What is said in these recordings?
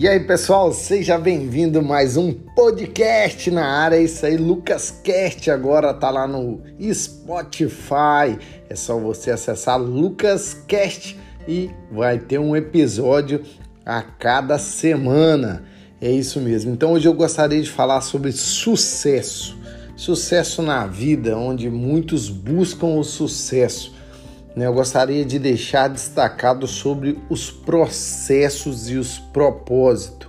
E aí, pessoal, seja bem-vindo mais um podcast na área. É isso aí, Lucas Cast agora tá lá no Spotify. É só você acessar Lucas Cast e vai ter um episódio a cada semana. É isso mesmo. Então, hoje eu gostaria de falar sobre sucesso. Sucesso na vida, onde muitos buscam o sucesso eu gostaria de deixar destacado sobre os processos e os propósitos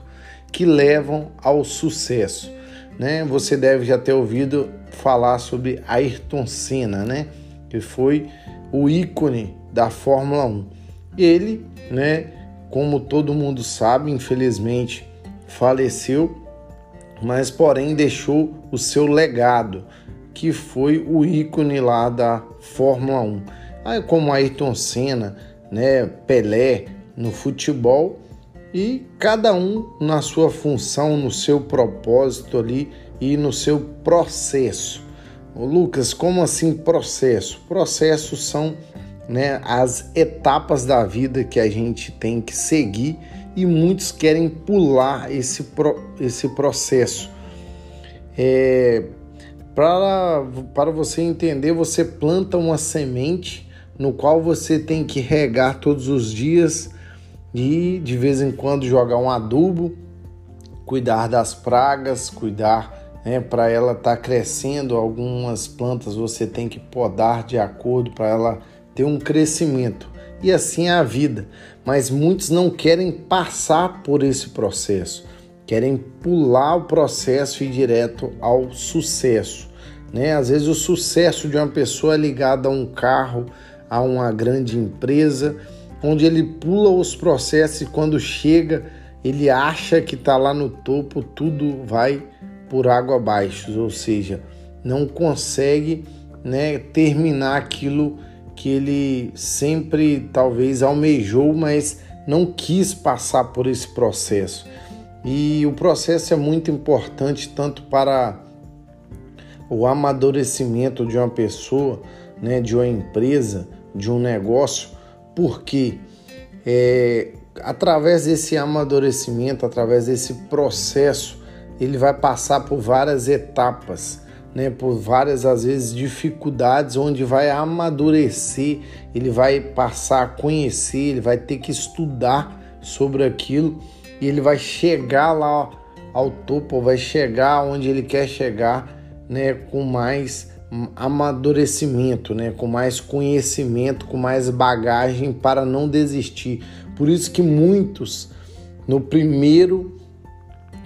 que levam ao sucesso. Né? Você deve já ter ouvido falar sobre Ayrton Senna, né? que foi o ícone da Fórmula 1. Ele, né, como todo mundo sabe, infelizmente faleceu, mas porém deixou o seu legado, que foi o ícone lá da Fórmula 1 como Ayrton Senna, né, Pelé no futebol e cada um na sua função, no seu propósito ali e no seu processo. Ô, Lucas, como assim processo? Processos são né, as etapas da vida que a gente tem que seguir e muitos querem pular esse, pro, esse processo. É, para, para você entender, você planta uma semente no qual você tem que regar todos os dias e de vez em quando jogar um adubo, cuidar das pragas, cuidar né, para ela estar tá crescendo. Algumas plantas você tem que podar de acordo para ela ter um crescimento. E assim é a vida. Mas muitos não querem passar por esse processo, querem pular o processo e ir direto ao sucesso. Né? Às vezes o sucesso de uma pessoa é ligado a um carro, a uma grande empresa, onde ele pula os processos e quando chega, ele acha que está lá no topo, tudo vai por água abaixo, ou seja, não consegue né, terminar aquilo que ele sempre talvez almejou, mas não quis passar por esse processo. E o processo é muito importante tanto para o amadurecimento de uma pessoa, né, de uma empresa, de um negócio, porque é, através desse amadurecimento, através desse processo, ele vai passar por várias etapas, né, por várias às vezes dificuldades, onde vai amadurecer, ele vai passar a conhecer, ele vai ter que estudar sobre aquilo e ele vai chegar lá ao topo, vai chegar onde ele quer chegar, né, com mais amadurecimento, né? com mais conhecimento, com mais bagagem para não desistir. Por isso que muitos, no primeiro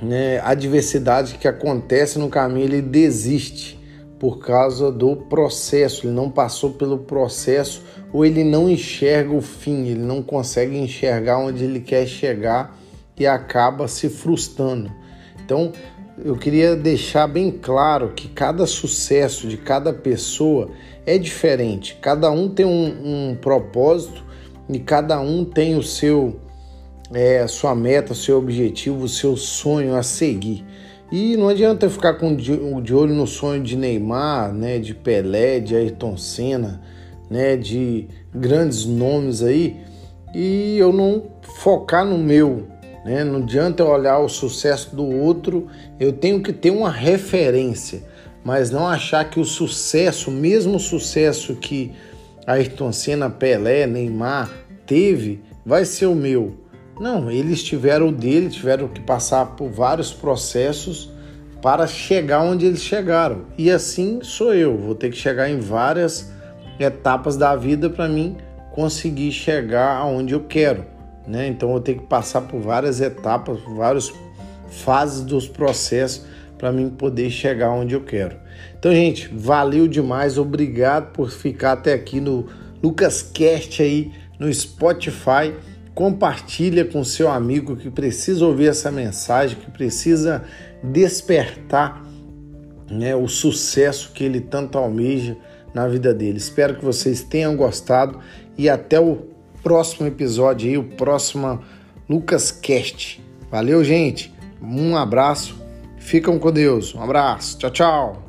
né, adversidade que acontece no caminho, ele desiste por causa do processo, ele não passou pelo processo ou ele não enxerga o fim, ele não consegue enxergar onde ele quer chegar e acaba se frustrando. Então, eu queria deixar bem claro que cada sucesso de cada pessoa é diferente. Cada um tem um, um propósito e cada um tem o seu é, sua meta, o seu objetivo, o seu sonho a seguir. E não adianta ficar com de, de olho no sonho de Neymar, né, de Pelé, de Ayrton Senna, né, de grandes nomes aí, e eu não focar no meu, né? Não adianta eu olhar o sucesso do outro, eu tenho que ter uma referência, mas não achar que o sucesso, mesmo sucesso que Ayrton Senna, Pelé, Neymar teve, vai ser o meu. Não, eles tiveram o dele, tiveram que passar por vários processos para chegar onde eles chegaram. E assim sou eu, vou ter que chegar em várias etapas da vida para mim conseguir chegar aonde eu quero né? Então eu tenho que passar por várias etapas, por várias fases dos processos para mim poder chegar onde eu quero. Então, gente, valeu demais, obrigado por ficar até aqui no Lucas Cast aí no Spotify. Compartilha com seu amigo que precisa ouvir essa mensagem, que precisa despertar né, o sucesso que ele tanto almeja na vida dele. Espero que vocês tenham gostado e até o próximo episódio aí, o próximo Lucas Cast. Valeu, gente. Um abraço. Ficam com Deus. Um abraço. Tchau, tchau.